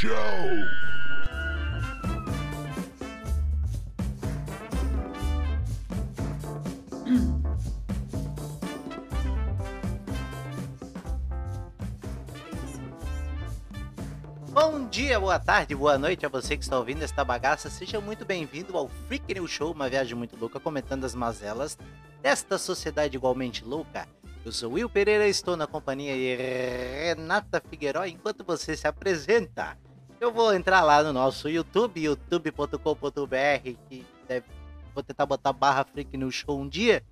Show! Bom dia, boa tarde, boa noite a você que está ouvindo esta bagaça. Seja muito bem-vindo ao Freak New Show, uma viagem muito louca comentando as mazelas desta sociedade igualmente louca. Eu sou Will Pereira estou na companhia de Renata Figueiró. Enquanto você se apresenta, eu vou entrar lá no nosso YouTube, youtube.com.br, que deve, vou tentar botar barra Freak New Show um dia,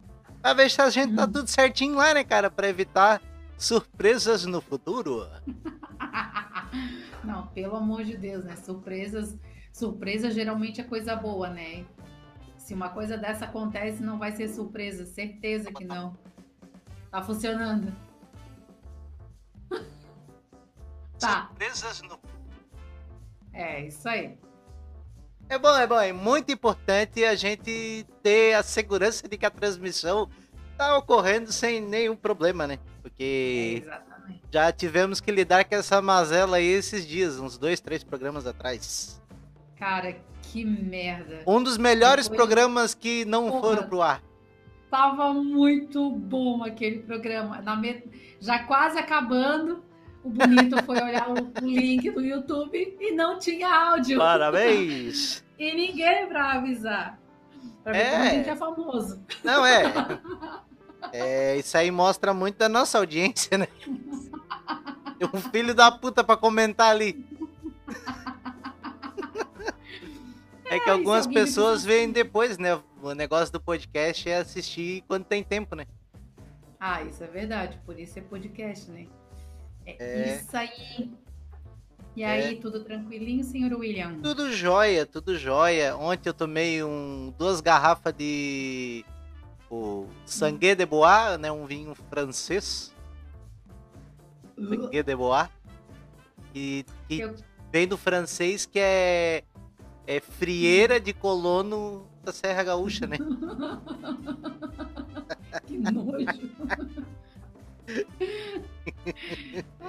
pra ver se a gente tá tudo certinho lá, né, cara, pra evitar surpresas no futuro. Não, pelo amor de Deus, né? Surpresas, surpresa geralmente é coisa boa, né? Se uma coisa dessa acontece, não vai ser surpresa, certeza que não. Tá funcionando. Tá, Surpresas no é isso aí. É bom, é bom. É muito importante a gente ter a segurança de que a transmissão tá ocorrendo sem nenhum problema, né? É, Porque exatamente. já tivemos que lidar com essa mazela aí esses dias, uns dois, três programas atrás. Cara, que merda. Um dos melhores Depois- programas que não Porra. foram pro ar. Tava muito bom aquele programa. Na met- Já quase acabando, o bonito foi olhar o o link do YouTube e não tinha áudio. Parabéns! E ninguém pra avisar. Pra ver É. a gente é famoso. Não é. É, isso aí mostra muito da nossa audiência, né? Um filho da puta pra comentar ali. É que É, algumas alguém pessoas precisa- veem depois, né? O negócio do podcast é assistir quando tem tempo, né? Ah, isso é verdade. Por isso é podcast, né? É, É. isso aí. E aí, tudo tranquilinho, senhor William? Tudo jóia, tudo jóia. Ontem eu tomei um, duas garrafas de o Sangue de Bois, né? Um vinho francês. Sangue de Bois. E, que Eu- vem do francês que é, é frieira de colono da Serra Gaúcha, né? Que nojo.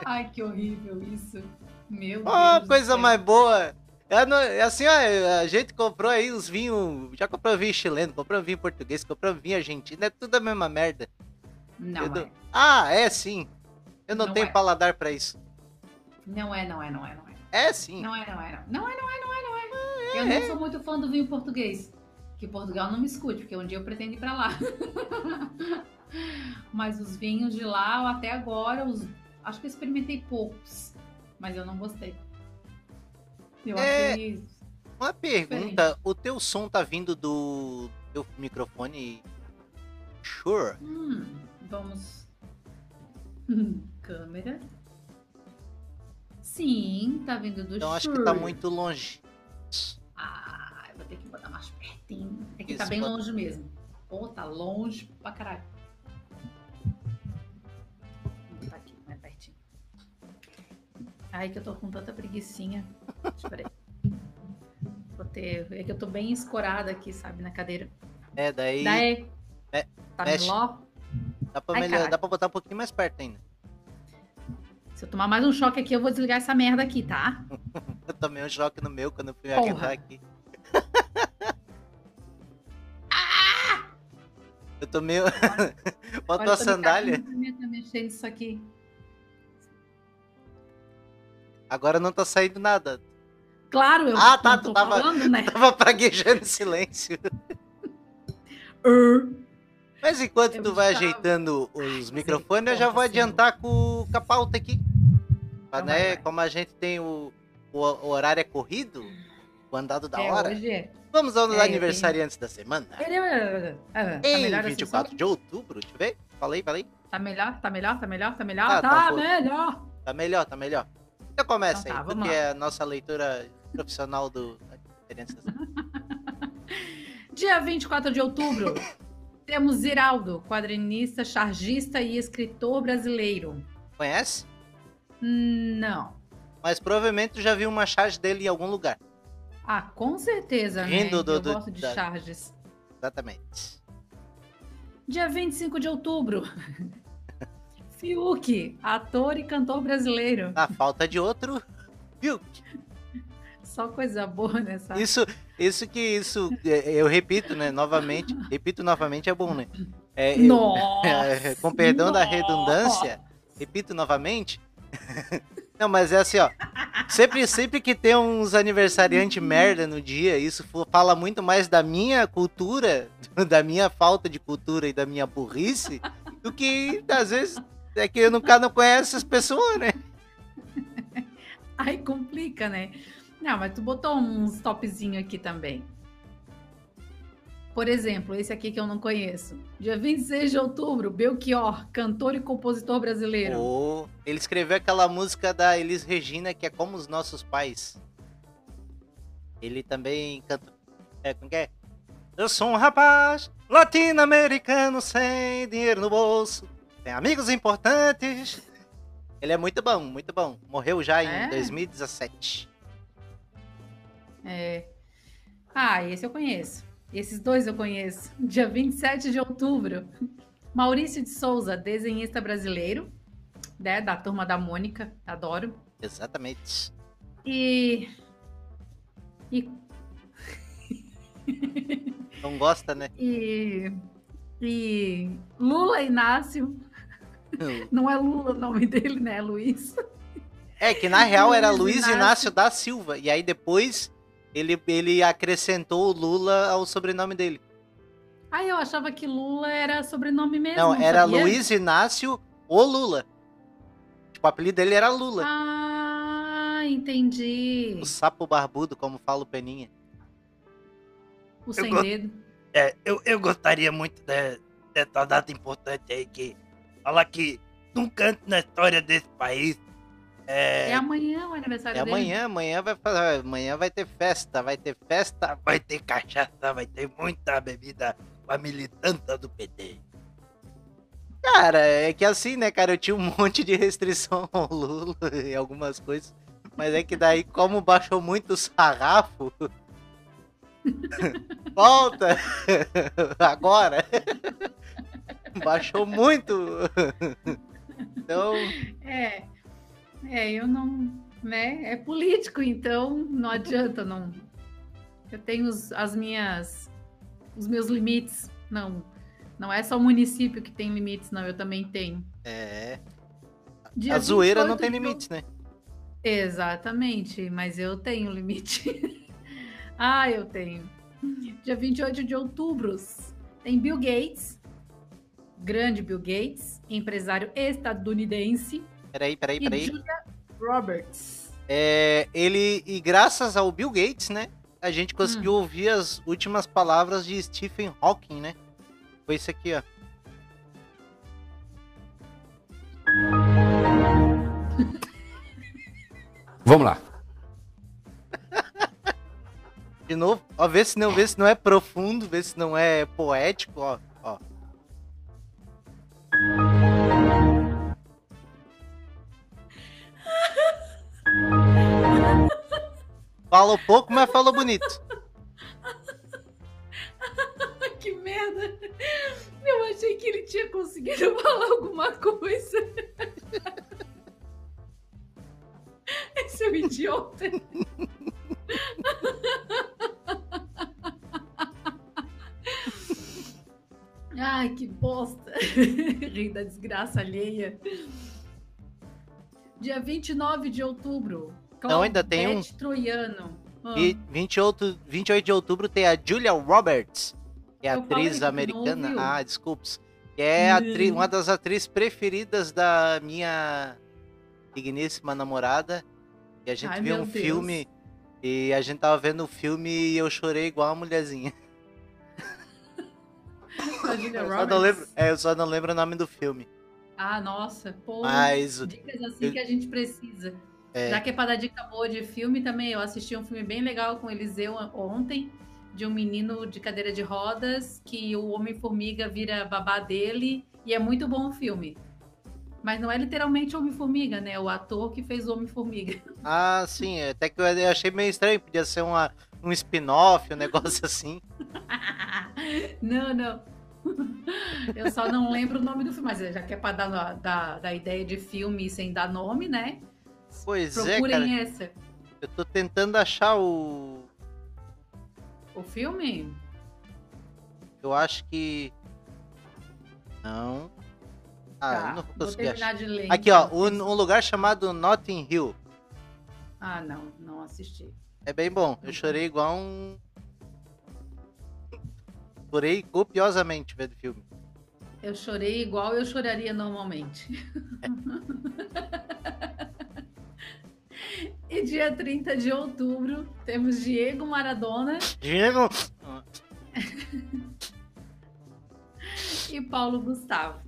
Ai, que horrível isso. Meu Ó, Deus. coisa mais boa. É, é assim, ó, a gente comprou aí os vinhos. Já comprou vinho chileno, comprou vinho português, comprou vinho argentino. É tudo a mesma merda. Não é. não- Ah, é sim. Eu não, Não tenho é. paladar pra isso. Não é, não é, não é, não é. É sim. Não é, não é, não. Não é, não é, não é, não é. Eu não sou muito fã do vinho português. Que Portugal não me escute, porque um dia eu pretendo ir pra lá. Mas os vinhos de lá, até agora, os... acho que eu experimentei poucos. Mas eu não gostei. Eu É. achei. Uma pergunta, o teu som tá vindo do teu microfone Sure? Hum, vamos. Hum, Câmera. Sim, tá vindo do Então acho que tá Shure. muito longe. Ah, eu vou ter que botar mais pertinho. É que tá Isso, bem bota- longe mesmo. Pô, tá longe pra caralho. Ai, que eu tô com tanta preguiçinha. Espera aí. Vou ter... É que eu tô bem escorada aqui, sabe, na cadeira. É, daí Daí. Me- Tá mexe. melhor? dá pra, Ai, melhor- dá pra botar um pouquinho mais perto ainda. Se eu tomar mais um choque aqui, eu vou desligar essa merda aqui, tá? Eu tomei um choque no meu quando eu fui Porra. aqui. Eu tomei. Bota Olha, a sandália. tá mexendo isso aqui. Agora não tá saindo nada. Claro, eu Ah, tá, tu tava- falando, né? Tava praguejando em silêncio. Er. Mas enquanto tu vai estava- ajeitando os Ai, microfones, eu já vou adiantar com, com a pauta aqui. Pra, Então né, vai, vai. Como a gente tem o, o, o horário é corrido, o andado da É, hora, é. vamos aos É, aniversariantes da semana. Ah, Tá Em assim 24 só? de outubro, deixa eu ver. Falei, falei. Tá melhor, tá melhor, tá melhor, tá melhor? Ah, tá tá, pô. melhor. Tá melhor, tá melhor. Então começa Então tá, aí, porque lá. é a nossa leitura profissional do semana. Dia 24 de outubro, temos Ziraldo, quadrinista, chargista e escritor brasileiro. Conhece? Não. Mas provavelmente já viu uma charge dele em algum lugar. Ah, com certeza, Rindo né? do- Eu do- gosto de da- charges. Exatamente. Dia 25 de outubro. Fiuk, ator e cantor brasileiro. Na falta de outro, viu? Só coisa boa nessa. Isso, isso que isso, é, eu repito, né? Novamente, repito novamente é bom, né? É, eu, Nossa! com perdão da nossa. redundância, repito novamente. Não, mas é assim, ó. Sempre, sempre que tem uns aniversariantes merda no dia, isso fala muito mais da minha cultura, da minha falta de cultura e da minha burrice, do que, às vezes, é que eu nunca não conheço as pessoas, né? Aí complica, né? Não, mas tu botou uns topzinho aqui também. Por exemplo, esse aqui que eu não conheço. Dia 26 de outubro, Belchior, cantor e compositor brasileiro. Ou ele escreveu aquela música da Elis Regina, que é Como os Nossos Pais. Ele também canta. É, como que é? Eu sou um rapaz latino-americano sem dinheiro no bolso. Tem amigos importantes. Ele é muito bom, muito bom. Morreu já em É? 2017. É. Ah, esse eu conheço. Esses dois eu conheço. Dia 27 de outubro, Maurício de Souza, desenhista brasileiro, né, da turma da Mônica, adoro. Exatamente. E. E. Não gosta, né? E. E. Lula Inácio. Não é Lula o nome dele, né? É Luiz. É que na real era Luiz Inácio. Inácio da Silva. E aí depois ele, ele acrescentou o Lula ao sobrenome dele. Ah, eu achava que Lula era sobrenome mesmo. Não, era sabia? Luiz Inácio ou Lula. Tipo, o apelido dele era Lula. Ah, entendi. O sapo barbudo, como fala o Peninha. O sem dedo. É, eu, eu gostaria muito de, dessa data importante aí que fala que num canto na história desse país. É É, amanhã o aniversário é dele. amanhã, amanhã vai fazer, amanhã vai ter festa, vai ter festa, vai ter cachaça, vai ter muita bebida com a militância do PT. Cara, é que assim, né, cara, eu tinha um monte de restrição ao Lula e algumas coisas, mas é que daí, como baixou muito o sarrafo, volta agora, baixou muito, então, É. É, eu não. Né? É político, então não adianta, não. Eu tenho os, as minhas. Os meus limites. Não. Não é só o município que tem limites, não. Eu também tenho. é, Dia a zoeira não 28 tem de limites, né? Exatamente, mas eu tenho limite. ah, eu tenho. Dia 28 de outubro tem Bill Gates, grande Bill Gates, empresário estadunidense, Peraí, peraí, e peraí. Julia Roberts. É, ele, e graças ao Bill Gates, né? A gente conseguiu Hum. ouvir as últimas palavras de Stephen Hawking, né? Foi isso aqui, ó. Vamos lá. De novo, ó, vê se não, vê se não é profundo, vê se não é poético, ó, ó. Falou pouco, mas falou bonito. Que merda! Eu achei que ele tinha conseguido falar alguma coisa. Esse é um idiota. Ai, que bosta. Rir da desgraça alheia. Dia 29 de outubro. Não, ainda tem um- Troiano. Ah. E 28, 28 de outubro tem a Julia Roberts, que é Eu atriz americana. Ah, desculpas. Que é a Hum. uma das atrizes preferidas da minha digníssima namorada. E a gente Ai, viu um Deus. filme e a gente tava vendo o filme e eu chorei igual uma mulherzinha. A Julia Eu só, Roberts. não lembro, é, eu só não lembro o nome do filme. Ah, nossa, pô. Mas Dicas assim eu- que a gente precisa. É. Já que é pra dar dica boa de filme também, eu assisti um filme bem legal com o Eliseu ontem, de um menino de cadeira de rodas, que o Homem-Formiga vira babá dele, e é muito bom o filme. Mas não é literalmente Homem-Formiga, né? É o ator que fez o Homem-Formiga. Ah, sim, até que eu eu achei meio estranho, podia ser uma, um spin-off, um negócio assim. não, não. Eu só não lembro o nome do filme, mas já que é pra dar da, da ideia de filme sem dar nome, né? Pois é, cara. Procurem essa. Eu tô tentando achar o. O filme? Eu acho que. Não. Ah, tá, eu não vou conseguir achar. de ler. Aqui, ó, então. um, um lugar chamado Notting Hill. Ah, não, não assisti. É bem bom. Eu chorei igual um. Chorei copiosamente vendo o filme. Eu chorei igual eu choraria normalmente. e dia 30 de outubro temos Diego Maradona Diego! e Paulo Gustavo.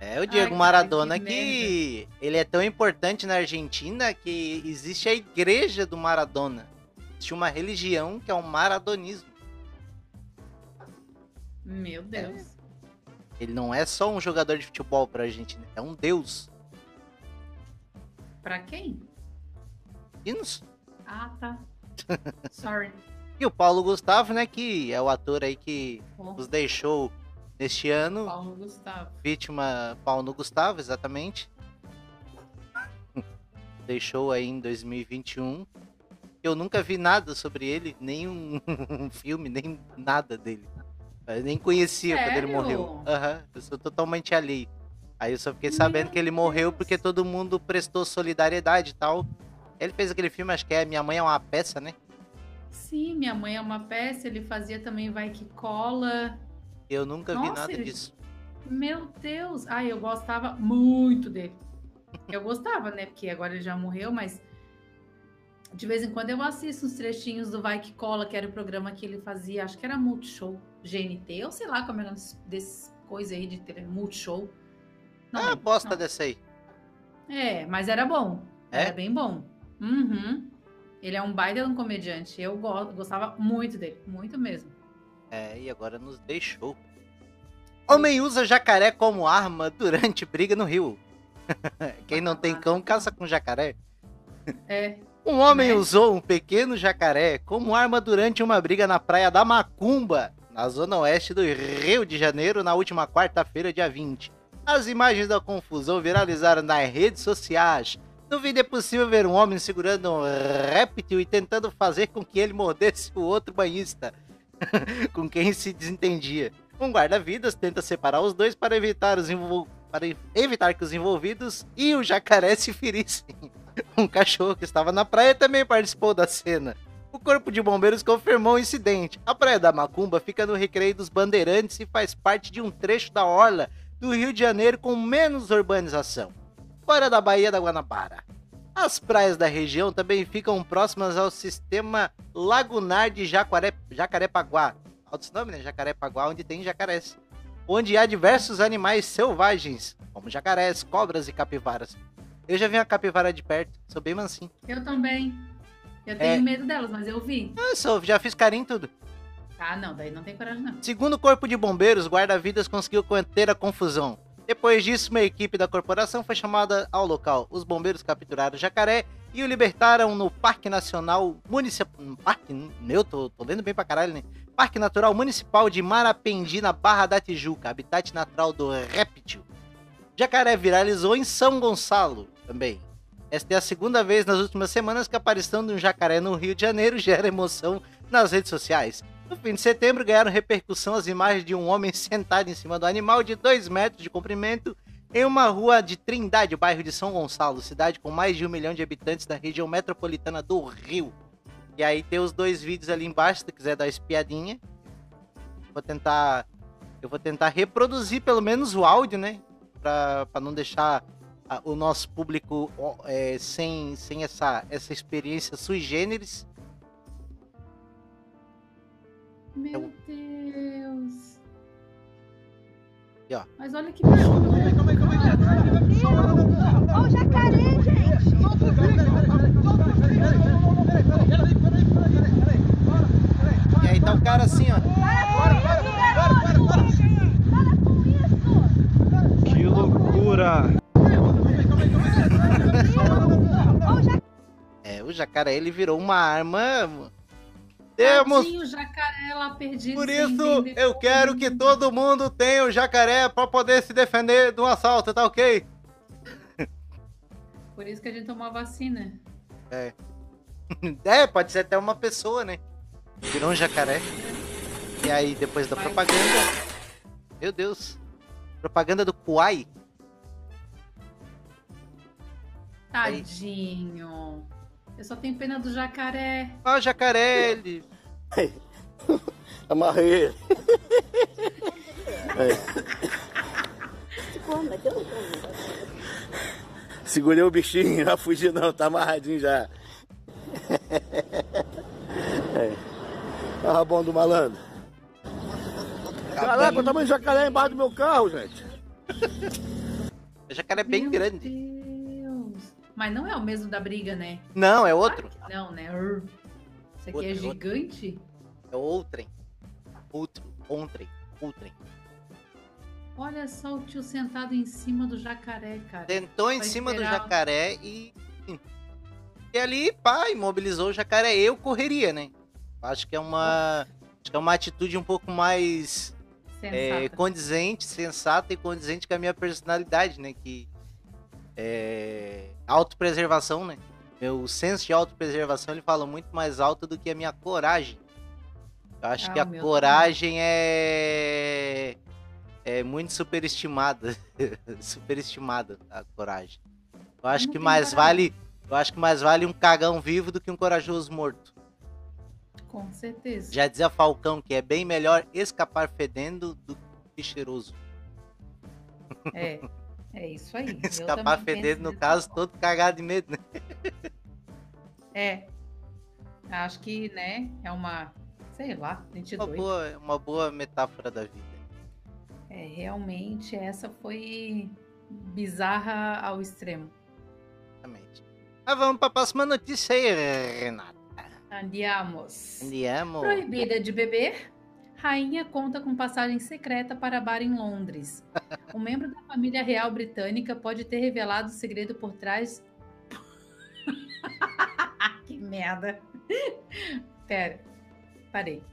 É o Diego Ai, Maradona que, que ele é tão importante na Argentina que existe a igreja do Maradona. Existe uma religião que é o maradonismo. Meu Deus. Ele não é só um jogador de futebol pra Argentina, é um deus. Pra quem? Isso. Ah, tá. Sorry. E o Paulo Gustavo, né, que é o ator aí que Bom, nos deixou neste ano. Paulo Gustavo. Vítima Paulo Gustavo, exatamente. Deixou aí em 2021. Eu nunca vi nada sobre ele, nem um filme, nem nada dele. Eu nem conhecia quando ele Sério? morreu. Aham, eu sou totalmente alheio. Aí eu só fiquei sabendo Meu que ele morreu porque todo mundo prestou solidariedade e tal. Ele fez aquele filme, acho que é Minha Mãe é uma Peça, né? Sim, minha mãe é uma peça, ele fazia também Vai Que Cola. Eu nunca vi Nossa, nada ele- disso. Meu Deus! Ai, eu gostava muito dele. Eu gostava, né? Porque agora ele já morreu, mas de vez em quando eu assisto uns trechinhos do Vai Que Cola, que era o programa que ele fazia, acho que era Multishow GNT, ou sei lá como é o nome desse coisa aí de tele- Multishow. Não Ah, lembro, bosta não. dessa aí. É, mas era bom. É? Era bem bom. Uhum. Ele é um baita um comediante. Eu go- gostava muito dele, muito mesmo. É, e agora nos deixou. Homem usa jacaré como arma durante briga no rio. Quem não tem cão caça com jacaré. É, Um homem Né? usou um pequeno jacaré como arma durante uma briga na praia da Macumba, na zona oeste do Rio de Janeiro, na última quarta-feira, dia 20. As imagens da confusão viralizaram nas redes sociais. No vídeo é possível ver um homem segurando um réptil e tentando fazer com que ele mordesse o outro banhista, com quem se desentendia. Um guarda-vidas tenta separar os dois para evitar, os para evitar que os envolvidos e o jacaré se ferissem. Um cachorro que estava na praia também participou da cena. Corpo de bombeiros confirmou o incidente. A praia da Macumba fica no recreio dos Bandeirantes e faz parte de um trecho da orla do Rio de Janeiro com menos urbanização, fora da Baía da Guanabara. As praias da região também ficam próximas ao sistema lagunar de Jacaré, Jacarepaguá. Alto nome, né? Jacarepaguá, onde tem jacarés. Onde há diversos animais selvagens, como jacarés, cobras e capivaras. Eu já vi uma capivara de perto, sou bem mansinho. eu também. Eu tenho É. medo delas, mas eu vi. Eu sou, já fiz carinho em tudo. Ah, não, daí não tem coragem, não. Segundo o Corpo de Bombeiros, guarda-vidas conseguiu conter a confusão. Depois disso, uma equipe da corporação foi chamada ao local. Os bombeiros capturaram o jacaré e o libertaram no Parque Nacional Municipal. Parque. Meu, tô, tô lendo bem pra caralho, né? Parque Natural Municipal de Marapendi, na Barra da Tijuca, habitat natural do réptil. Jacaré viralizou em São Gonçalo também. Esta é a segunda vez nas últimas semanas que a aparição de um jacaré no Rio de Janeiro gera emoção nas redes sociais. No fim de setembro, ganharam repercussão as imagens de um homem sentado em cima do animal de 2 metros de comprimento em uma rua de Trindade, bairro de São Gonçalo, cidade com mais de um milhão de habitantes da região metropolitana do Rio. E aí tem os dois vídeos ali embaixo, se tu quiser dar espiadinha. Vou tentar. Eu vou tentar reproduzir pelo menos o áudio, né? Pra, pra não deixar a- o nosso público é, sem, sem essa, essa experiência sui generis. Meu Deus. E, ó. Mas olha que bicho. Olha o jacaré, gente! E aí tá o cara assim, ó. Para com isso! Para com isso! Que loucura! O jacaré! É, o jacaré ele virou uma arma. Temos. Tadinho, jacaré lá perdido. Por isso, eu quero que todo mundo tenha o jacaré pra poder se defender de um assalto, tá ok? Por isso que a gente tomou a vacina. É, pode ser até uma pessoa, né? Virou um jacaré. E aí, depois da Vai. propaganda. Meu Deus. Propaganda do Kuai. Tadinho. Eu só tenho pena do jacaré. Ó, o jacaré, ele. Amarrei ele. Segurei o bichinho, não fugi não, tá amarradinho já. É. Olha o rabão do malandro. Caraca, o tamanho do jacaré embaixo do meu carro, gente. O jacaré é bem Meu grande. Deus. Mas não é o mesmo da briga, né? Não, é outro. Não, né? Isso aqui Outro, é outro. gigante? É outrem. Outro. Outrem. Outrem. Olha só o tio sentado em cima do jacaré, cara. Tentou em cima do jacaré e. E ali, pá, imobilizou o jacaré. Eu correria, né? Acho que é uma. Acho que é uma atitude um pouco mais é, Sensata. condizente, sensata e condizente com a minha personalidade, né? Que é autopreservação, né? Meu senso de autopreservação ele fala muito mais alto do que a minha coragem. Eu acho Ah, que a coragem é é muito superestimada, superestimada a coragem. Eu acho não que mais coragem. vale, eu acho que mais vale um cagão vivo do que um corajoso morto. Com certeza. Já dizia Falcão que é bem melhor escapar fedendo do que cheiroso. É. É isso aí. Escapar fedendo, no caso, forma. todo cagado de medo, né? É. Acho que, né, é uma. Sei lá, Uma 22. boa, uma boa metáfora da vida. É, realmente essa foi bizarra ao extremo. Exatamente. Mas vamos para a próxima notícia aí, Renata. Andiamos. Andiamo. Proibida de beber, rainha conta com passagem secreta para bar em Londres. Um membro da família real britânica pode ter revelado o segredo por trás. que merda. Pera, parei.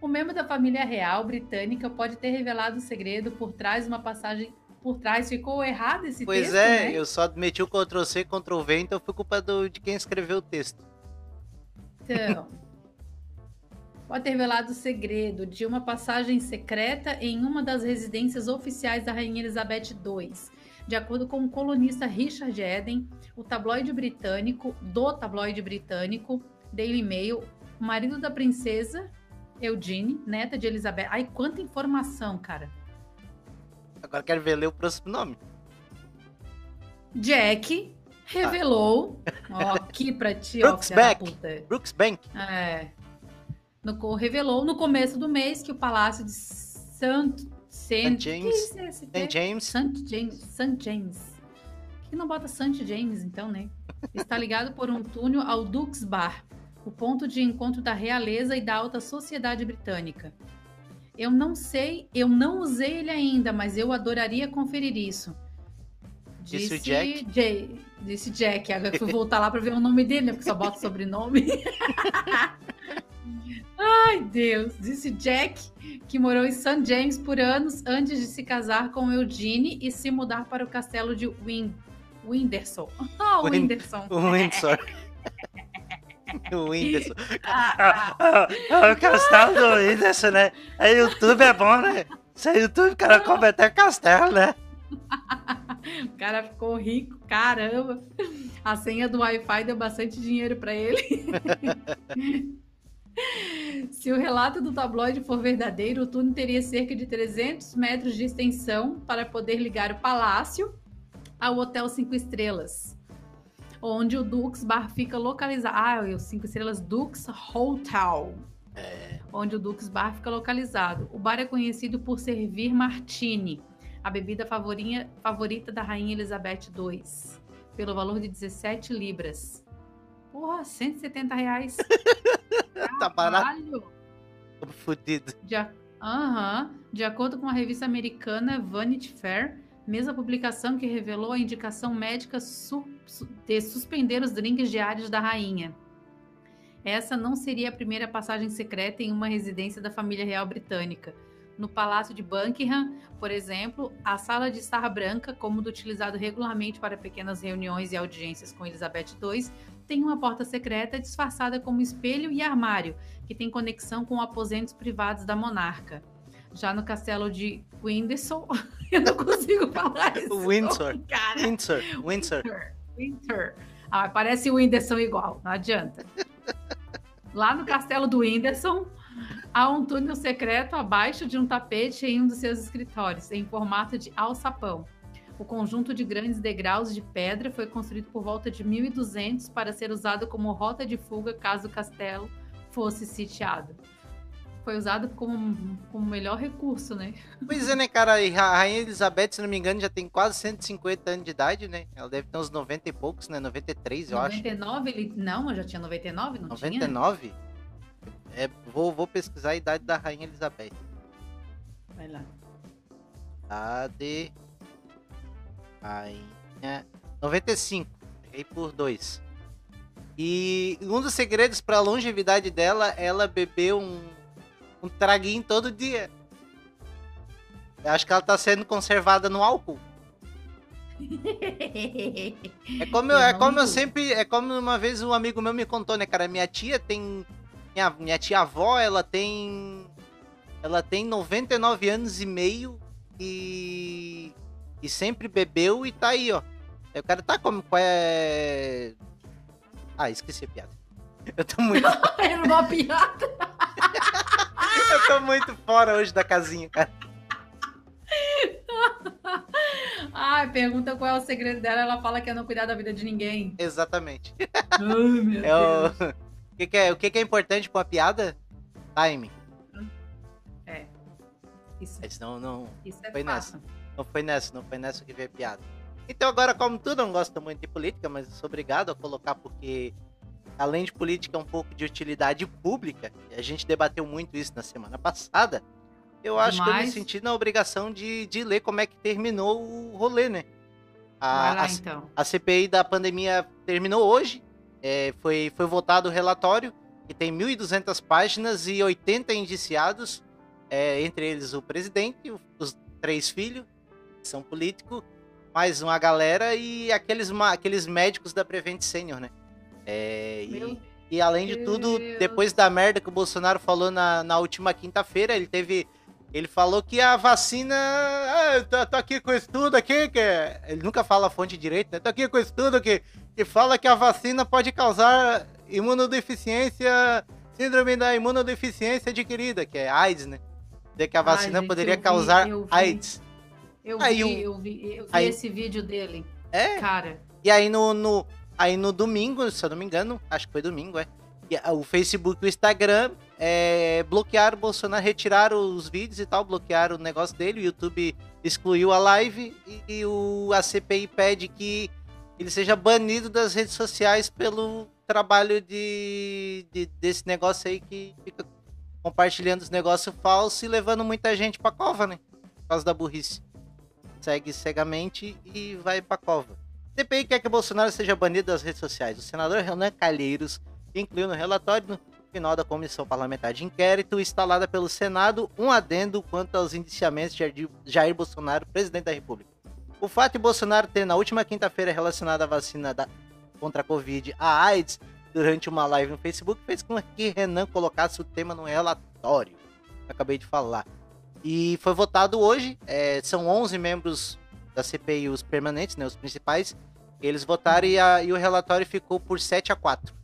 Um membro da família real britânica pode ter revelado o segredo por trás de uma passagem por trás. Ficou errado esse Pois texto, é, né? eu só meti o Ctrl C, Ctrl V, então foi culpa do, de quem escreveu o texto. Então, pode ter revelado o segredo de uma passagem secreta em uma das residências oficiais da Rainha Elizabeth II. De acordo com o colunista Richard Eden, o tabloide britânico, do tabloide britânico Daily Mail, o marido da princesa Eugene, neta de Elizabeth. Ai, quanta informação, cara. Agora quero ver ler o próximo nome. Jack revelou, ó, aqui pra ti, ó, Brooks Beck. puta. Brooks Bank. É. No, revelou no começo do mês que o Palácio de Sant, Saint, St. James. É quê? James. St. James. St. James. Que não bota St. James, então, né? Está ligado por um túnel ao Dux Bar, o ponto de encontro da realeza e da alta sociedade britânica. Eu não sei, eu não usei ele ainda, mas eu adoraria conferir isso. Disse o Jack. Jay- disse Jack. Agora eu fui voltar lá para ver o nome dele, né? Porque só bota sobrenome. Ai, Deus. Disse Jack, que morou em St. James por anos antes de se casar com Eugene e se mudar para o castelo de Win Winderson. Ah, Win- Winderson. O Windsor. o Whindersson. Ah, Ah, ah, o castelo do Whindersson, né? Aí YouTube é bom, né? Se é YouTube, o cara come até castelo, né? O cara ficou rico, caramba. A senha do Wi-Fi deu bastante dinheiro para ele. Se o relato do tabloide for verdadeiro, o túnel teria cerca de 300 metros de extensão para poder ligar o palácio ao Hotel 5 Estrelas, onde o Dux Bar fica localizado. Ah, o 5 Estrelas Dux Hotel. Onde o Dux Bar fica localizado. O bar é conhecido por servir martini, a bebida favorinha- favorita da Rainha Elizabeth II, pelo valor de 17 libras. Porra, 170 reais. Tá! Tô fudido. De, a- Aham. de acordo com a revista americana Vanity Fair, mesma publicação que revelou a indicação médica su- de suspender os drinks diários da rainha. Essa não seria a primeira passagem secreta em uma residência da família real britânica. No Palácio de Buckingham, por exemplo, a sala de estar branca, cômodo utilizado regularmente para pequenas reuniões e audiências com Elizabeth II, tem uma porta secreta disfarçada como espelho e armário, que tem conexão com aposentos privados da monarca. Já no castelo de Windsor, eu não consigo falar isso. Windsor. Cara. Windsor, Windsor. Winter. Winter. Ah, parece o Whindersson igual, não adianta. Lá no castelo do Whindersson, há um túnel secreto abaixo de um tapete em um dos seus escritórios, em formato de alçapão. O conjunto de grandes degraus de pedra foi construído por volta de 1200 para ser usado como rota de fuga caso o castelo fosse sitiado. Foi usado como, melhor recurso, né? Pois é, né, cara? A Rainha Elizabeth, se não me engano, já tem quase 150 anos de idade, né? Ela deve ter uns 90 e poucos, né? 93, eu acho. 99, ele. Não, já tinha 99, não tinha? 99? É, vou, vou pesquisar a idade da Rainha Elizabeth. Vai lá. Idade. Rainha. 95. Errei por dois. E um dos segredos para a longevidade dela, ela bebeu um, um traguinho todo dia. Eu acho que ela tá sendo conservada no álcool. É como eu, é como eu sempre. É como uma vez um amigo meu me contou, né, cara? Minha tia tem. Minha, minha tia avó, ela tem. Ela tem 99 anos e meio e. E sempre bebeu e tá aí, ó. Aí o cara tá como. Qual é. Ah, esqueci a piada. Eu tô muito. Era uma piada. eu tô muito fora hoje da casinha, cara. Ai, pergunta qual é o segredo dela, ela fala que é não cuidar da vida de ninguém. Exatamente. Ai, meu É. Deus. o que, que é, o que, que é importante pra uma piada? Time. É. Isso, Mas não, não, isso é foi fácil. não foi nessa, não foi nessa que veio a piada. Então agora, como tu não gosta muito de política, mas eu sou obrigado a colocar porque além de política é um pouco de utilidade pública, e a gente debateu muito isso na semana passada, eu acho que eu me senti na obrigação de, de ler como é que terminou o rolê, né? A- lá, a- então. A CPI da pandemia terminou hoje. É, foi, foi votado o relatório, que tem 1.200 páginas e 80 indiciados, é, entre eles o presidente, os três filhos, que são políticos, mais uma galera e aqueles, aqueles médicos da Prevent Senior, né? É, e- e além de tudo, depois da merda que o Bolsonaro falou na, na última quinta-feira, ele teve. Ele falou que a vacina. Ah, eu tô, tô aqui com estudo aqui, que. é-" Ele nunca fala a fonte direito, né? Tô aqui com estudo que, que fala que a vacina pode causar imunodeficiência. Síndrome da imunodeficiência adquirida, que é AIDS, né? Dizer que a Ai, vacina gente, poderia vi, causar eu vi. AIDS. Eu Aí vi, o- eu vi, eu vi aí- esse vídeo dele. É? Cara, E aí no, no, aí no domingo, se eu não me engano, acho que foi domingo, é. O Facebook e o Instagram é, bloquearam o Bolsonaro, retiraram os vídeos e tal, bloquearam o negócio dele, o YouTube excluiu a live e, e o, a CPI pede que ele seja banido das redes sociais pelo trabalho de, de- desse negócio aí que fica compartilhando os negócios falsos e levando muita gente pra cova, né? Por causa da burrice. Segue cegamente e vai pra cova. CPI quer que Bolsonaro seja banido das redes sociais. O senador Renan Calheiros incluiu no relatório final da comissão parlamentar de inquérito instalada pelo Senado um adendo quanto aos indiciamentos de Jair- Bolsonaro, presidente da República. O fato de Bolsonaro ter na última quinta-feira relacionado a vacina da- contra a Covid a AIDS durante uma live no Facebook fez com que Renan colocasse o tema no relatório. Acabei de falar. E foi votado hoje. é, são 11 membros da CPI, os permanentes, né, os principais. Eles votaram e, a- e o relatório ficou por 7 a 4.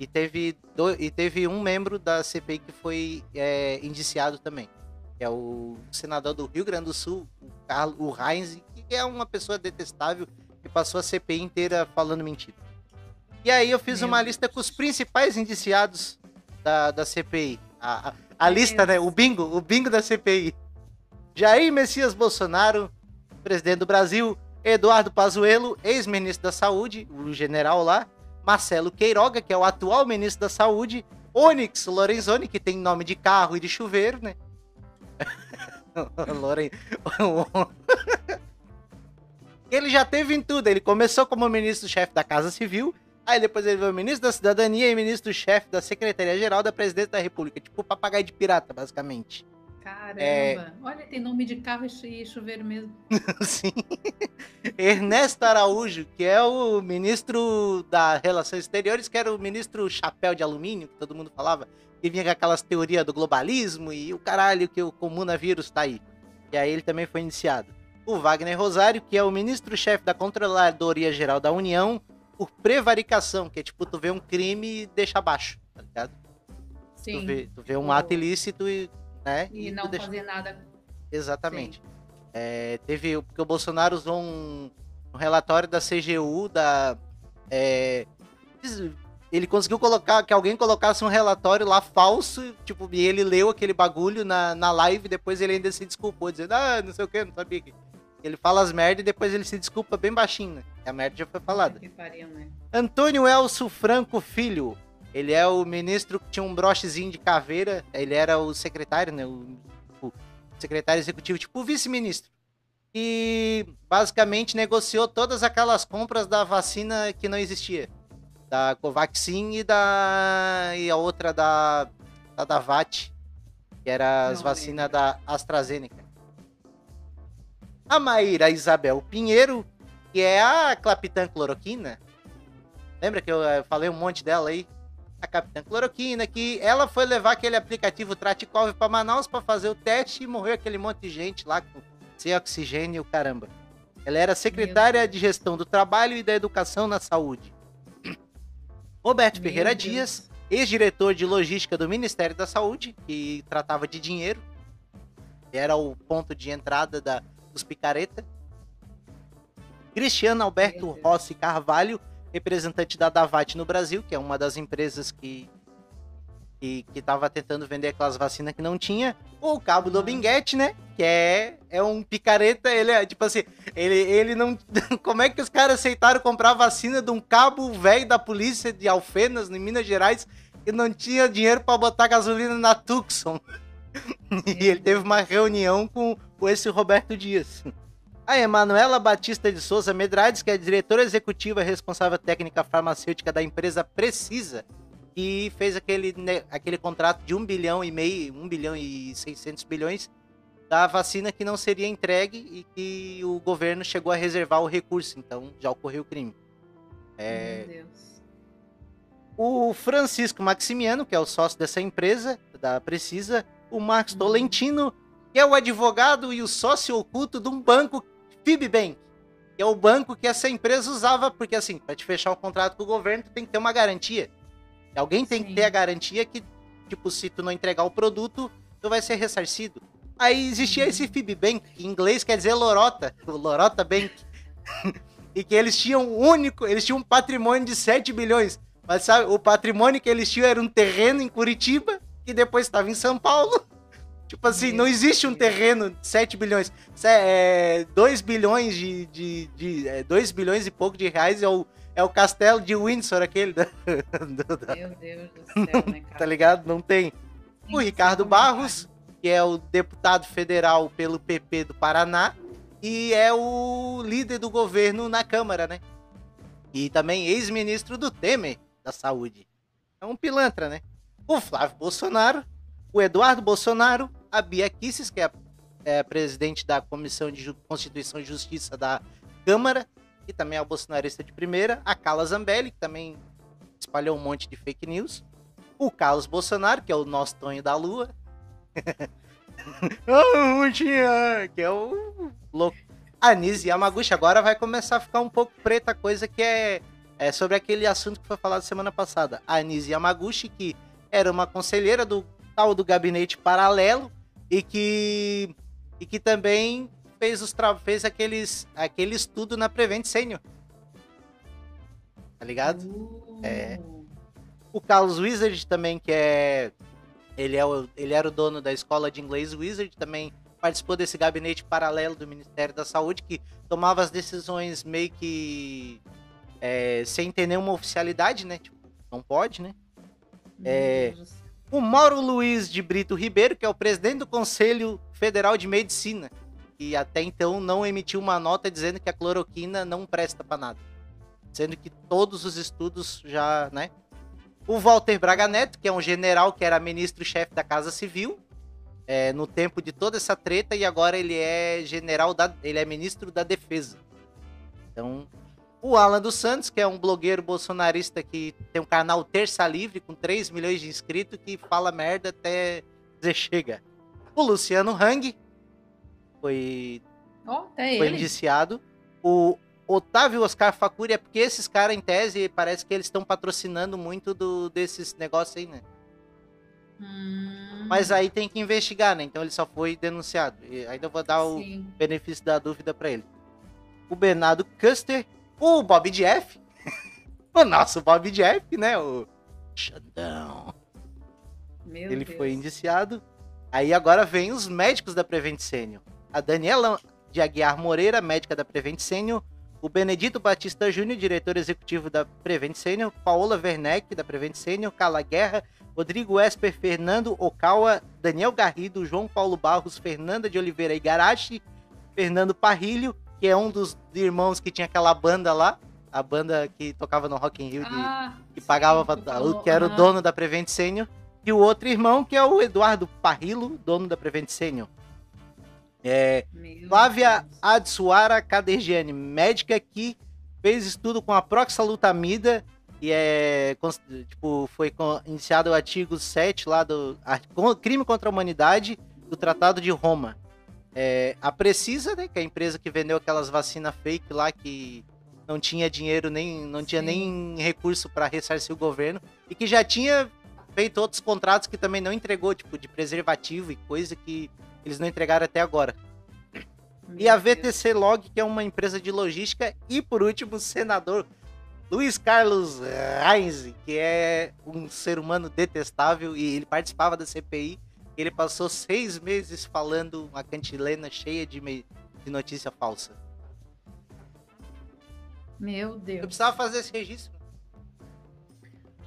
E teve, do- e teve um membro da CPI que foi é, indiciado também. Que é o senador do Rio Grande do Sul, o, Carlos, o Heinz, que é uma pessoa detestável que passou a CPI inteira falando mentira. E aí eu fiz Meu uma Deus. lista com os principais indiciados da, da CPI. A, a- a lista, né? O bingo, o bingo da CPI. Jair Messias Bolsonaro, presidente do Brasil, Eduardo Pazuello, ex-ministro da Saúde, o general lá, Marcelo Queiroga, que é o atual ministro da Saúde, Onyx Lorenzoni, que tem nome de carro e de chuveiro, né? Loren... ele já teve em tudo, ele começou como ministro-chefe da Casa Civil, aí depois ele foi ministro da Cidadania e ministro-chefe da Secretaria-Geral da Presidência da República, tipo papagaio de pirata, basicamente. Caramba. É. Olha, tem nome de carro e chuveiro mesmo. Sim. Ernesto Araújo, que é o ministro da Relações Exteriores, que era o ministro chapéu de alumínio, que todo mundo falava, que vinha com aquelas teorias do globalismo e o caralho que o comunavírus tá aí. E aí ele também foi iniciado. O Wagner Rosário, que é o ministro-chefe da Controladoria Geral da União, por prevaricação, que é tipo, tu vê um crime e deixa abaixo, tá ligado? Sim. Tu vê, tu vê um O- ato ilícito e, né? E tu não deixa- fazer nada. Exatamente. É, teve. Porque o Bolsonaro usou um, um relatório da CGU da. é, ele conseguiu colocar que alguém colocasse um relatório lá falso, tipo, e ele leu aquele bagulho na, na live, depois ele ainda se desculpou, dizendo, ah, não sei o que, não sabia que. Ele fala as merdas e depois ele se desculpa bem baixinho, né? A merda já foi falada. Que pariu, né? Antônio Elcio Franco Filho. Ele é o ministro que tinha um brochezinho de caveira. Ele era o secretário, né? O, o secretário executivo, tipo o vice-ministro. E basicamente negociou todas aquelas compras da vacina que não existia. Da Covaxin e da. e a outra da. da Davat. Que era as vacinas da AstraZeneca. A Maíra Isabel Pinheiro, que é a Capitã Cloroquina. Lembra que eu eh, falei um monte dela aí? A Capitã Cloroquina, que ela foi levar aquele aplicativo Tratikov para Manaus para fazer o teste e morreu aquele monte de gente lá com sem oxigênio, caramba. Ela era secretária de Gestão do Trabalho e da Educação na Saúde. Roberto Meu Ferreira Deus. Dias, ex-diretor de logística do Ministério da Saúde, que tratava de dinheiro. Era o ponto de entrada da, dos picareta. Cristiano Alberto. Rossi Carvalho, representante da Davat no Brasil, que é uma das empresas que que estava tentando vender aquelas vacinas que não tinha. O Cabo do Uhum. Binguete, né? Que é, é um picareta, ele é tipo assim, ele, ele não. Como é que os caras aceitaram comprar vacina de um cabo velho da polícia de Alfenas, em Minas Gerais, que não tinha dinheiro para botar gasolina na Tucson? e ele teve uma reunião com, com esse Roberto Dias. A Emanuela Batista de Souza Medrades, que é diretora executiva responsável técnica farmacêutica da empresa Precisa, que fez aquele, ne- aquele contrato de 1 bilhão e meio, 1 bilhão e 600 bilhões da vacina que não seria entregue e que o governo chegou a reservar o recurso, então já ocorreu o crime. É, Meu Deus. o Francisco Maximiano, que é o sócio dessa empresa, da Precisa, o Marcos Uhum. Tolentino, que é o advogado e o sócio oculto de um banco, Fibbank, que é o banco que essa empresa usava, porque assim, para te fechar um contrato com o governo, tu tem que ter uma garantia. E Alguém tem que Sim. ter a garantia que, tipo, se tu não entregar o produto, tu vai ser ressarcido. Aí existia esse Fibbank, que em inglês quer dizer lorota, o Lorota Bank. e que eles tinham um único, eles tinham um patrimônio de 7 bilhões. Mas sabe, o patrimônio que eles tinham era um terreno em Curitiba, que depois estava em São Paulo. Tipo assim, Meu não existe um terreno de 7 bilhões. É, 2 bilhões de. de, de é, 2 bilhões e pouco de reais é o, é o castelo de Windsor, aquele. Da, da- Meu Deus do céu, né, cara? tá ligado? Não tem. O Ricardo. Barros, que é o deputado federal pelo PP do Paraná e é o líder do governo na Câmara, né? E também ex-ministro do Temer da Saúde. É um pilantra, né? O Flávio Bolsonaro, o Eduardo Bolsonaro, a Bia Kicis, que é é presidente da Comissão de Constituição e Justiça da Câmara, que também é bolsonarista de primeira, a Carla Zambelli, que também espalhou um monte de fake news, o Carlos Bolsonaro, que é o nosso Tonho da Lua. Ah, Rutinha, que é o louco. A Nise Yamaguchi agora vai começar a ficar um pouco preta coisa que é, é sobre aquele assunto que foi falado semana passada. A Nise Yamaguchi, que era uma conselheira do tal do gabinete paralelo e que e que também fez os fez aqueles aquele estudo na Prevent Senior. Tá ligado? Uh, É. O Carlos Wizard também, que é. Ele, é o, ele era o dono da escola de inglês Wizard, também participou desse gabinete paralelo do Ministério da Saúde, que tomava as decisões meio que. é, sem ter nenhuma oficialidade, né? Tipo, não pode, né? É, Deus. O Mauro Luiz de Brito Ribeiro, que é o presidente do Conselho Federal de Medicina, que até então não emitiu uma nota dizendo que a cloroquina não presta para nada. Sendo que todos os estudos já, né? O Walter Braga Neto, que é um general que era ministro-chefe da Casa Civil, é, no tempo de toda essa treta e agora ele é general da, ele é ministro da defesa. Então, o Alan dos Santos, que é um blogueiro bolsonarista que tem um canal Terça Livre com 3 milhões de inscritos que fala merda até dizer chega. O Luciano Hang foi até foi ele. indiciado. O Otávio Oscar Facuri é porque esses caras, em tese, parece que eles estão patrocinando muito do, desses negócios aí, né? Hum, Mas aí tem que investigar, né? Então ele só foi denunciado. E ainda vou dar o sim. benefício da dúvida pra ele. O Bernardo Custer, o Bob Jeff, o nosso Bob Jeff, né? O Xandão. Meu ele Deus. foi indiciado. Aí agora vem os médicos da Prevent Senior. A Daniela de Aguiar Moreira, médica da Prevent Senior. O Benedito Batista Júnior, diretor executivo da Prevent Senior. Paola Werneck, da Prevent Senior. Carla Guerra. Rodrigo Esper, Fernando Okawa. Daniel Garrido, João Paulo Barros, Fernanda de Oliveira Igarashi. Fernando Parrilho, que é um dos irmãos que tinha aquela banda lá. A banda que tocava no Rock in Rio de, Ah, que sim, pagava pra, falou, que era o dono da Prevent Senior, e o outro irmão, que é o Eduardo Parrilo, dono da Prevent Senior. É, Meu Flávia Deus. Adsuara Cadegiani, médica que fez estudo com a proxalutamida e é, tipo, foi iniciado o artigo 7 lá do crime contra a humanidade do Tratado de Roma. É, a Precisa, né, que é a empresa que vendeu aquelas vacinas fake lá que não tinha dinheiro nem não tinha Sim. nem recurso para ressarcir o governo e que já tinha feito outros contratos que também não entregou, tipo de preservativo e coisa que eles não entregaram até agora. E Meu a Deus. VTC Log, que é uma empresa de logística. E por último, o senador Luiz Carlos Reis, que é um ser humano detestável e ele participava da CPI. Ele passou seis meses falando uma cantilena cheia de, me- de notícia falsa. Meu Eu Deus. precisava fazer esse registro.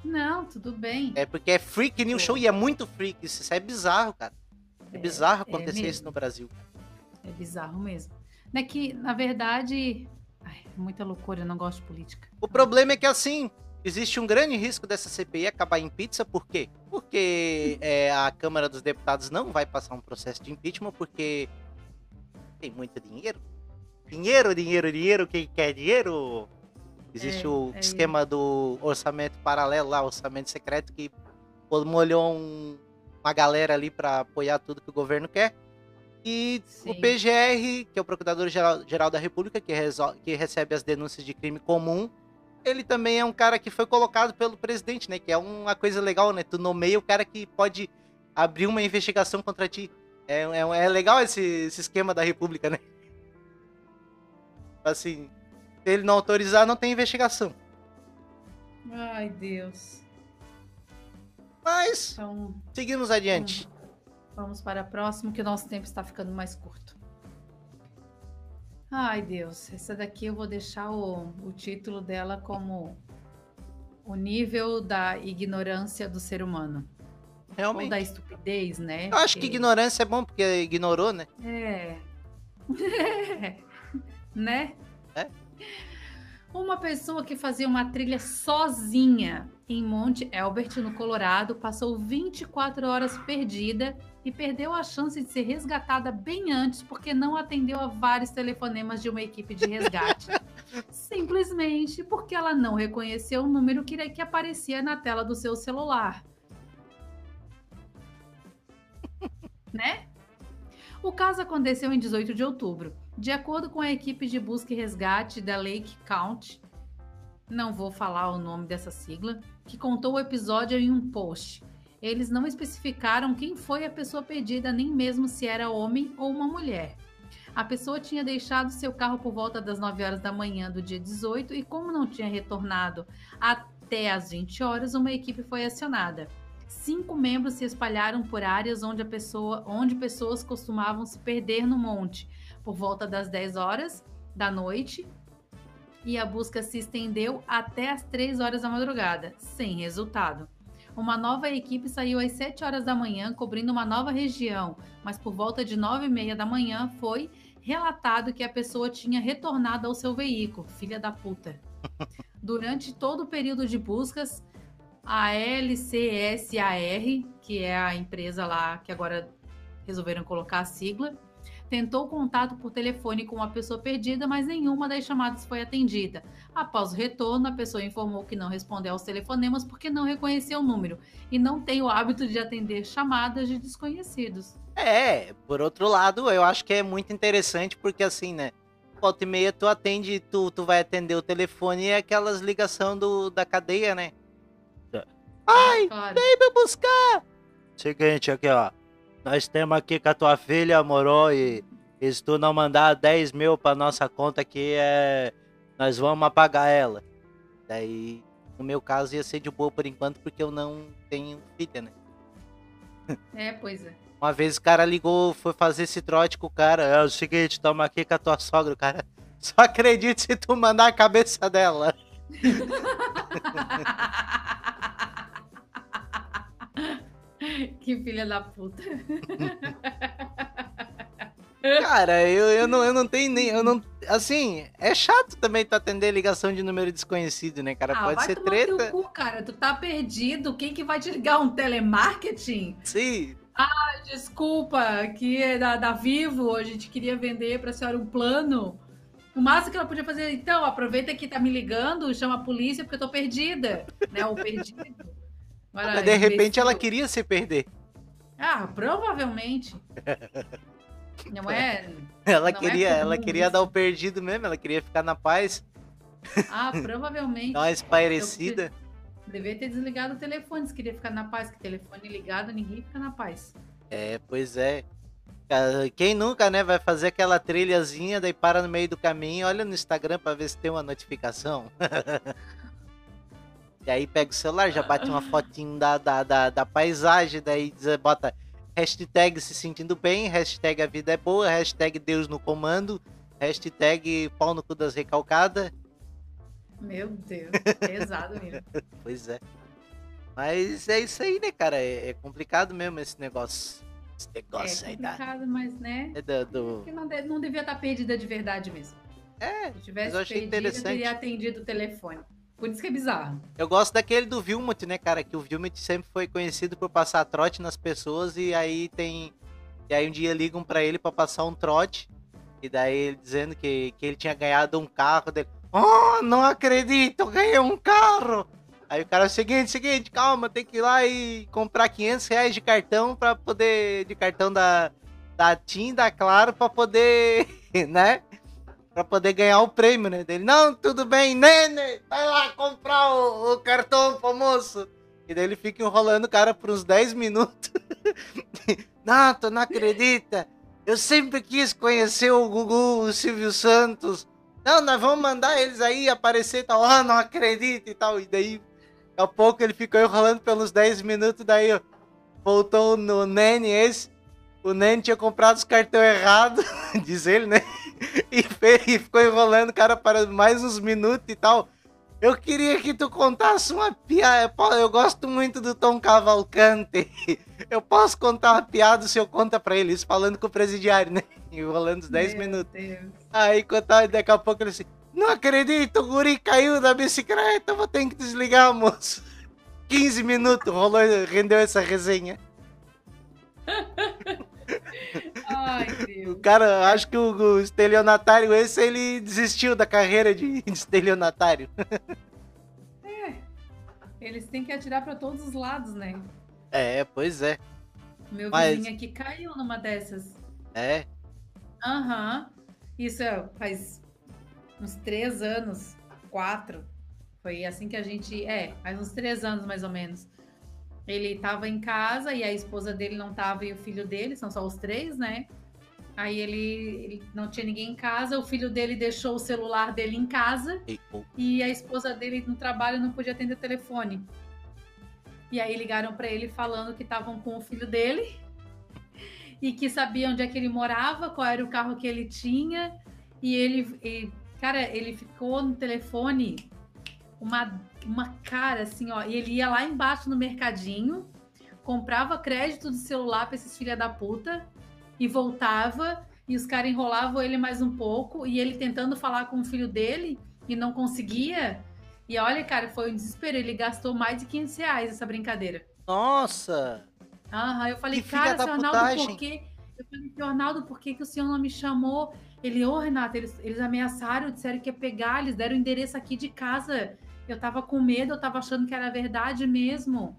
Não, tudo bem. É porque é freak news show e é muito freak. Isso é bizarro, cara. É, É, bizarro é acontecer isso mesmo. no Brasil. É bizarro mesmo. É que, na verdade, ai, é muita loucura, eu não gosto de política. O problema é que, assim, existe um grande risco dessa CPI acabar em pizza, por quê? Porque é, a Câmara dos Deputados não vai passar um processo de impeachment, porque tem muito dinheiro. Dinheiro, dinheiro, dinheiro, quem quer dinheiro? Existe É, o é esquema do orçamento paralelo lá, orçamento secreto, que molhou um- uma galera ali para apoiar tudo que o governo quer. E o Sim. PGR, que é o Procurador-Geral Geral da República, que, que recebe as denúncias de crime comum, ele também é um cara que foi colocado pelo presidente, né? Que é uma coisa legal, né? Tu nomeia o cara que pode abrir uma investigação contra ti. É, é, é legal esse, esse esquema da República, né? Assim, se ele não autorizar, não tem investigação. Ai, Deus. Mas, Então, seguimos adiante. vamos para a próxima, que o nosso tempo está ficando mais curto. Ai, Deus. Essa daqui eu vou deixar o, o título dela como o nível da ignorância do ser humano. Ou Realmente. da estupidez, né? Eu acho que ignorância é bom, porque ignorou, né? É. né? É. Uma pessoa que fazia uma trilha sozinha em Monte Elbert, no Colorado, passou 24 horas perdida e perdeu a chance de ser resgatada bem antes porque não atendeu a vários telefonemas de uma equipe de resgate. Simplesmente porque ela não reconheceu o número que, que aparecia na tela do seu celular. né? O caso aconteceu em 18 de outubro. De acordo com a equipe de busca e resgate da Lake County, não vou falar o nome dessa sigla, que contou o episódio em um post. Eles não especificaram quem foi a pessoa perdida, nem mesmo se era homem ou uma mulher. A pessoa tinha deixado seu carro por volta das 9 horas da manhã do dia 18 e, como não tinha retornado até as 20 horas, uma equipe foi acionada. Cinco membros se espalharam por áreas onde, a pessoa, onde pessoas costumavam se perder no monte, por volta das 10 horas da noite, e a busca se estendeu até as 3 horas da madrugada, sem resultado. Uma nova equipe saiu às 7 horas da manhã, cobrindo uma nova região, mas por volta de 9 e meia da manhã foi relatado que a pessoa tinha retornado ao seu veículo. Filha da puta. Durante todo o período de buscas, a LCSAR, que é a empresa lá que agora resolveram colocar a sigla. Tentou contato por telefone com uma pessoa perdida, mas nenhuma das chamadas foi atendida. Após o retorno, a pessoa informou que não respondeu aos telefonemas porque não reconheceu o número e não tem o hábito de atender chamadas de desconhecidos. É, por outro lado, eu acho que é muito interessante porque assim, né? Volta e meia tu atende, tu, tu vai atender o telefone e é aquelas ligação do, da cadeia, né? Ai, Claro. vem me buscar! Seguinte, aqui ó. Nós temos aqui com a tua filha, moro, e, e se tu não mandar 10 mil pra nossa conta aqui, é. Nós vamos apagar ela. Daí, no meu caso, ia ser de boa por enquanto, porque eu não tenho filha, né? É, pois é. Uma vez o cara ligou, foi fazer esse trote com o cara. É o seguinte, toma aqui com a tua sogra, o cara. Só acredite se tu mandar a cabeça dela. que filha da puta. Cara, eu, eu, não, eu não tenho nem. Eu não, assim, é chato também tu atender ligação de número desconhecido, né, cara? ah, Pode vai ser treta. cu, cara. Tu tá perdido. Quem que vai te ligar? Um telemarketing? Sim. Desculpa, que é da, da Vivo, a gente queria vender pra senhora um plano. O máximo que ela podia fazer, então, aproveita que tá me ligando, chama a polícia porque eu tô perdida, né? Ou perdido. Mas de repente imbecil. ela queria se perder. Ah, provavelmente. Não é? Ela Não é queria, ela comum queria isso. dar o perdido mesmo, ela queria ficar na paz, Ah, provavelmente. dar uma espairecida. Devia ter desligado o telefone se queria ficar na paz, que telefone ligado, ninguém fica na paz. É, pois é. Quem nunca, né, vai fazer aquela trilhazinha, daí para no meio do caminho, olha no Instagram pra ver se tem uma notificação. e aí pega o celular, já bate uma fotinho da, da, da, da paisagem, daí diz- bota hashtag se sentindo bem, hashtag a vida é boa, hashtag Deus no comando, hashtag pau no cu das recalcadas. Meu Deus, pesado mesmo. Pois é. Mas é isso aí, né, cara? É, é complicado mesmo esse negócio. Esse negócio É aí complicado, mas né? é da- do... Que não, não devia estar perdida de verdade mesmo. É, Se tivesse Mas eu achei interessante. teria atendido o telefone. Por isso que é bizarro. Eu gosto daquele do Vilmut, né, cara? Que o Vilmut sempre foi conhecido por passar trote nas pessoas e aí tem. E aí um dia ligam pra ele pra passar um trote. E daí ele dizendo que, que ele tinha ganhado um carro dele. Oh, não acredito, ganhei um carro! Aí o cara, seguinte, seguinte, calma, tem que ir lá e comprar 500 reais de cartão pra poder. De cartão da, da TIM, da Claro, pra poder. né? Pra poder ganhar o prêmio, né? Dele, não, tudo bem, Nene, vai lá comprar o, o cartão pro moço. E daí ele fica enrolando o cara por uns 10 minutos. não, tu não acredita. Eu sempre quis conhecer o Gugu, o Silvio Santos. Não, nós vamos mandar eles aí aparecer e tal. Ah, não acredito e tal. E daí, daqui a pouco ele ficou enrolando pelos 10 minutos. Daí, voltou no Nene esse. O Nene tinha comprado os cartões errados, diz ele, né? E, fe- e ficou enrolando o cara para mais uns minutos e tal. Eu queria que tu contasse uma piada. Eu gosto muito do Tom Cavalcante. Eu posso contar uma piada se eu conta pra ele. Isso falando com o presidiário, né? Enrolando os 10 Meu minutos. Deus. Aí contar, daqui a pouco ele assim: Não acredito, o guri caiu da bicicleta, vou ter que desligar, moço. 15 minutos rolou, rendeu essa resenha. Ai, O Deus. cara, acho que o, o estelionatário esse, ele desistiu da carreira de, de estelionatário. Eles têm que atirar pra todos os lados, né? É, pois é. Meu Mas- vizinho aqui caiu numa dessas. É. Aham. Isso é, faz uns três anos, quatro. Foi assim que a gente. É, faz uns três anos mais ou menos. Ele tava em casa e a esposa dele não tava e o filho dele, são só os três, né? Aí ele, ele não tinha ninguém em casa, o filho dele deixou o celular dele em casa E- e a esposa dele no trabalho não podia atender o telefone. E aí ligaram pra ele falando que estavam com o filho dele e que sabiam onde é que ele morava, qual era o carro que ele tinha. E ele, e, cara, ele ficou no telefone uma, uma cara assim, ó. E ele ia lá embaixo no mercadinho, comprava crédito de celular pra esses filha da puta e voltava. E os caras enrolavam ele mais um pouco. E ele tentando falar com o filho dele e não conseguia. E olha, cara, foi um desespero. Ele gastou mais de 500 reais essa brincadeira. Nossa! Aham, eu falei, Que cara, seu Arnaldo, putagem. por que, falei, Arnaldo, por que, que o senhor não me chamou? Ele, ô Renata, eles, eles ameaçaram, disseram que ia pegar, eles deram o endereço aqui de casa. Eu tava com medo, eu tava achando que era verdade mesmo.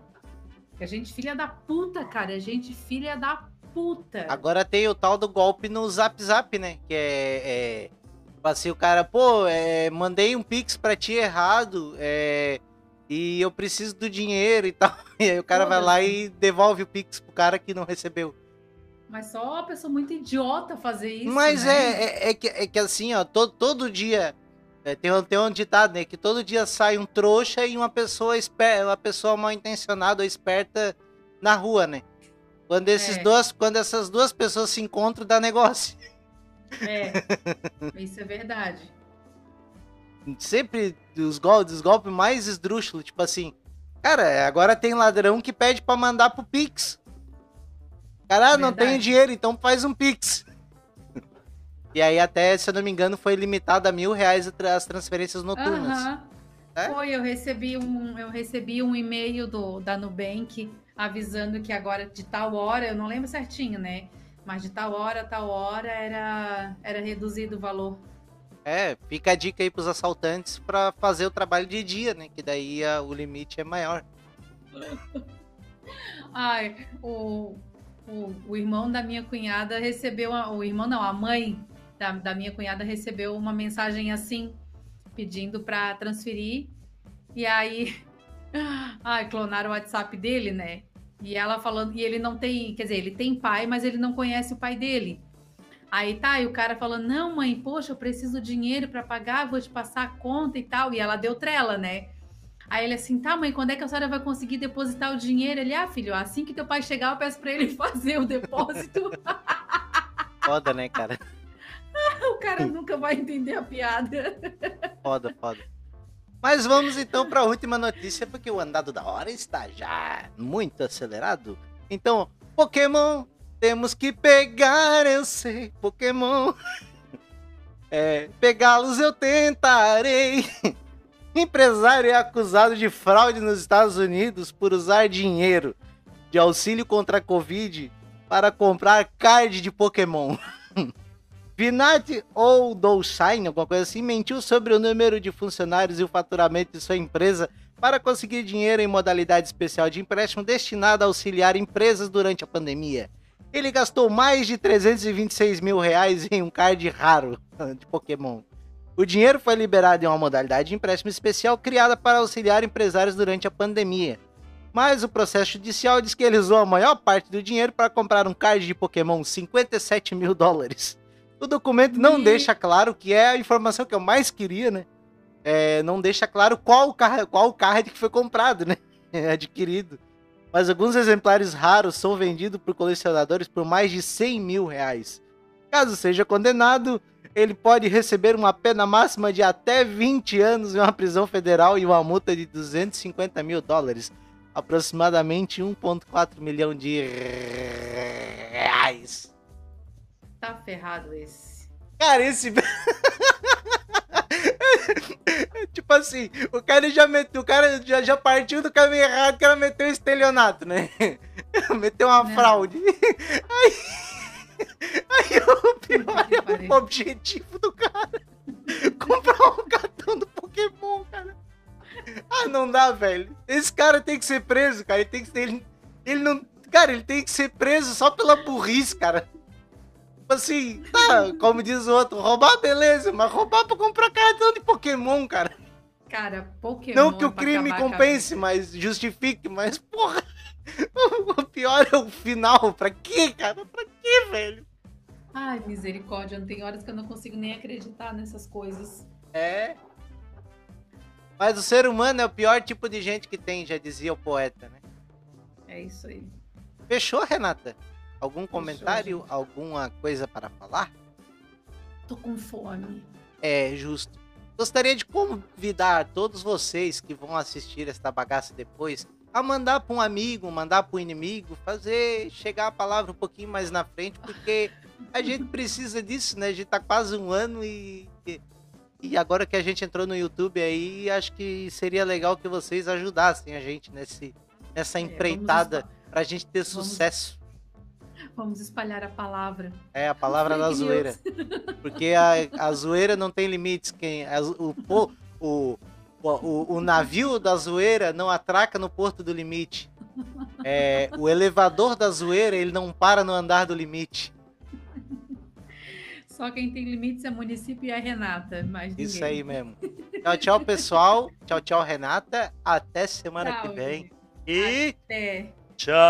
A gente filha da puta, cara. A gente filha da puta. Agora tem o tal do golpe no Zap Zap, né? Que é. é tipo assim, o cara, pô, é, mandei um pix pra ti errado, é, e eu preciso do dinheiro e tal. E aí o cara vai lá e devolve o pix pro cara que não recebeu. Mas só uma pessoa muito idiota fazer isso. Mas né? é, é, é, que, é que assim, ó, todo, todo dia. É, tem, um- tem um ditado, né? Que todo dia sai um trouxa e uma pessoa esper, uma pessoa mal intencionada ou esperta na rua, né? Quando, esses É. duas, quando essas duas pessoas se encontram, dá negócio. É. Isso é verdade. Sempre os, gol, os golpes mais esdrúxulos, tipo assim. Cara, agora tem ladrão que pede pra mandar pro Pix. Cara, ah, não tenho dinheiro, então faz um Pix. E aí até, se eu não me engano, foi limitado a mil reais as transferências noturnas. Aham. É? Foi, eu recebi um, eu recebi um e-mail do, da Nubank avisando que agora de tal hora, eu não lembro certinho, né? Mas de tal hora a tal hora era, era reduzido o valor. É, fica a dica aí pros assaltantes pra fazer o trabalho de dia, né? Que daí a- o limite é maior. Ai, o, o, o irmão da minha cunhada recebeu, a- o irmão não, a mãe da, da minha cunhada recebeu uma mensagem assim, pedindo para transferir. E aí, ai, clonaram o WhatsApp dele, né? E ela falando, e ele não tem, quer dizer, ele tem pai, mas ele não conhece o pai dele. Aí tá, e o cara falando: Não, mãe, poxa, eu preciso de dinheiro para pagar, vou te passar a conta e tal. E ela deu trela, né? Aí ele assim, tá, mãe, quando é que a senhora vai conseguir depositar o dinheiro? Ele, ah, filho, assim que teu pai chegar, eu peço pra ele fazer o depósito. Foda, né, cara? o cara nunca vai entender a piada. Foda, foda. Mas vamos então para a última notícia, porque o andado da hora está já muito acelerado. Então, Pokémon, temos que pegar, eu sei, Pokémon. É, pegá-los eu tentarei. Empresário é acusado de fraude nos Estados Unidos por usar dinheiro de auxílio contra a Covid para comprar card de Pokémon. Vinat ou Dolshine, alguma coisa assim, mentiu sobre o número de funcionários e o faturamento de sua empresa para conseguir dinheiro em modalidade especial de empréstimo destinado a auxiliar empresas durante a pandemia. Ele gastou mais de 326 mil reais em um card raro de Pokémon. O dinheiro foi liberado em uma modalidade de empréstimo especial criada para auxiliar empresários durante a pandemia. Mas o processo judicial diz que ele usou a maior parte do dinheiro para comprar um card de Pokémon 57 mil dólares. O documento não Me- deixa claro que é a informação que eu mais queria, né? É, não deixa claro qual, car qual card que foi comprado, né? Adquirido. Mas alguns exemplares raros são vendidos por colecionadores por mais de 100 mil reais. Caso seja condenado, ele pode receber uma pena máxima de até 20 anos em uma prisão federal e uma multa de 250 mil dólares, aproximadamente 1,4 milhão de reais. Tá ferrado esse. Cara, esse. tipo assim, o cara já meteu, o cara já, já partiu do caminho errado, o cara meteu estelionato, né? meteu uma Não. fraude. Aí, aí o pior que é o objetivo do cara. Comprar um cartão do Pokémon, cara. Ah, não dá, velho. Esse cara tem que ser preso, cara. Ele tem que ser. Ele, ele não. Cara, ele tem que ser preso só pela burrice, cara. Tipo assim, tá, como diz o outro, roubar beleza, mas roubar pra comprar cartão de Pokémon, cara. Cara, Pokémon. Não que o crime acabar compense, vida. mas justifique, mas porra. O pior é o final. Pra quê, cara? Pra quê, velho? Ai, misericórdia, não tem horas que eu não consigo nem acreditar nessas coisas. É. Mas o ser humano é o pior tipo de gente que tem, já dizia o poeta, né? É isso aí. Fechou, Renata? Algum comentário, alguma coisa para falar? Tô com fome. É justo. Gostaria de convidar todos vocês que vão assistir esta bagaça depois a mandar para um amigo, mandar para um inimigo, fazer chegar a palavra um pouquinho mais na frente, porque a gente precisa disso, né? A gente tá quase um ano e, e- agora que a gente entrou no YouTube aí, acho que seria legal que vocês ajudassem a gente nesse, nessa É, empreitada espalhar. pra gente ter vamos- sucesso. Vamos espalhar a palavra. É, a palavra da zoeira. Porque a, a zoeira não tem limites. Quem, a o, o, o, o navio da zoeira não atraca no porto do limite. É, o elevador da zoeira, ele não para no andar do limite. Só quem tem limites é município e a Renata. Mais Isso aí mesmo. Tchau, tchau, pessoal. Tchau, tchau, Renata. Até semana Tchau, que vem. E Até. child.